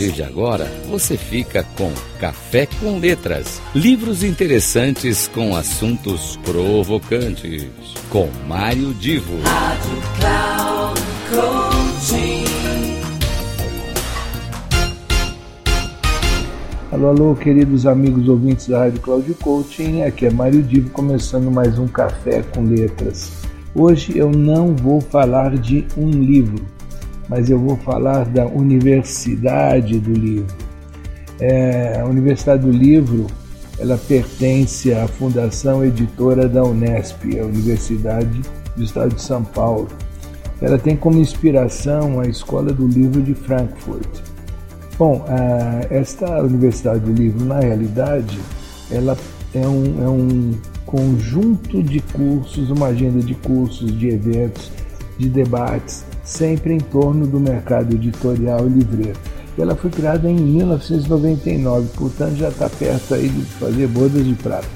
partir de agora, você fica com Café com Letras, livros interessantes com assuntos provocantes, com Mário Divo. Rádio Cloud Coaching. Alô, alô, queridos amigos ouvintes da Rádio Cloud Coaching, aqui é Mário Divo começando mais um Café com Letras. Hoje eu não vou falar de um livro, mas eu vou falar da Universidade do Livro. É, a Universidade do Livro ela pertence à Fundação Editora da Unesp, a Universidade do Estado de São Paulo. Ela tem como inspiração a Escola do Livro de Frankfurt. Bom, esta Universidade do Livro, na realidade, ela é um, é um conjunto de cursos, uma agenda de cursos, de eventos, de debates, sempre em torno do mercado editorial e livreiro. Ela foi criada em 1999, portanto já está perto aí de fazer bodas de prata.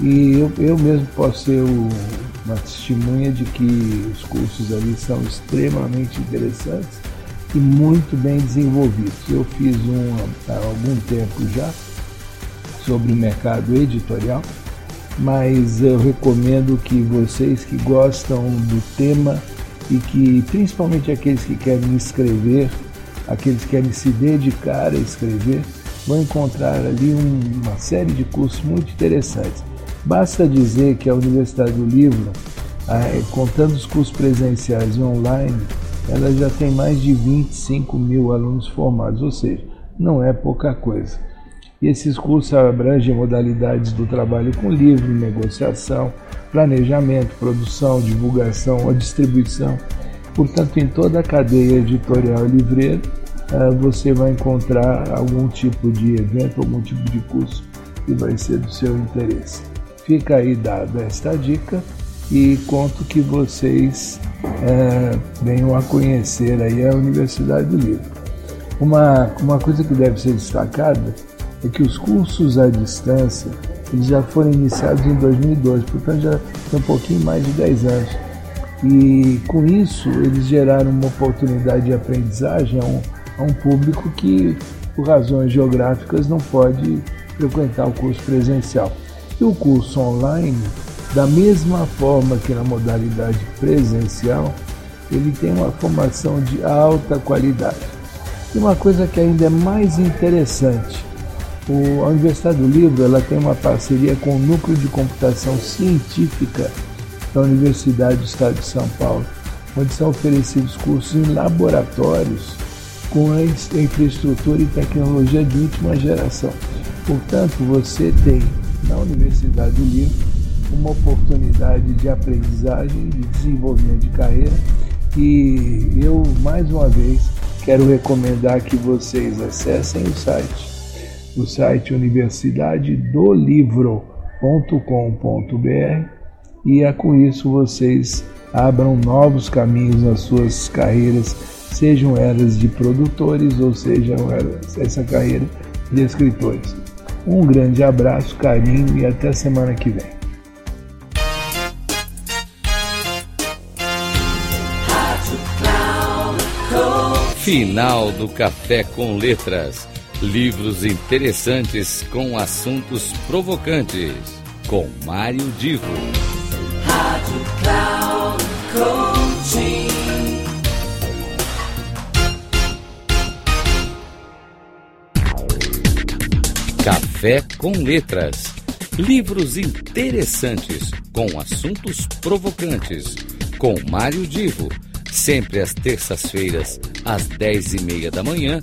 E eu, eu mesmo posso ser o, uma testemunha de que os cursos ali são extremamente interessantes e muito bem desenvolvidos. Eu fiz um há algum tempo já sobre o mercado editorial, mas eu recomendo que vocês que gostam do tema e que principalmente aqueles que querem escrever, aqueles que querem se dedicar a escrever, vão encontrar ali um, uma série de cursos muito interessantes. Basta dizer que a Universidade do Livro, ah, contando os cursos presenciais e online, ela já tem mais de 25 mil alunos formados, ou seja, não é pouca coisa. Esses cursos abrangem modalidades do trabalho com livro, negociação, planejamento, produção, divulgação ou distribuição. Portanto, em toda a cadeia editorial e livreira, eh, você vai encontrar algum tipo de evento, algum tipo de curso que vai ser do seu interesse. Fica aí dada esta dica e conto que vocês é, venham a conhecer aí a Universidade do Livro. Uma, uma coisa que deve ser destacada é que os cursos à distância eles já foram iniciados em 2002, portanto já tem um pouquinho mais de 10 anos. E com isso eles geraram uma oportunidade de aprendizagem a um, a um público que, por razões geográficas, não pode frequentar o curso presencial. E o curso online da mesma forma que na modalidade presencial, ele tem uma formação de alta qualidade. E uma coisa que ainda é mais interessante, o, a Universidade do Livro ela tem uma parceria com o Núcleo de Computação Científica da Universidade do Estado de São Paulo, onde são oferecidos cursos em laboratórios com a infraestrutura e tecnologia de última geração. Portanto, você tem na Universidade do Livro uma oportunidade de aprendizagem, de desenvolvimento de carreira e eu mais uma vez quero recomendar que vocês acessem o site, o site universidadedolivro.com.br e é com isso vocês abram novos caminhos nas suas carreiras, sejam elas de produtores ou sejam elas essa carreira de escritores. Um grande abraço, carinho e até semana que vem. Final do Café com Letras. Livros interessantes com assuntos provocantes. Com Mário Divo. Rádio Cloud Coaching. Café com Letras. Livros interessantes com assuntos provocantes. Com Mário Divo sempre às terças-feiras, às dez e meia da manhã,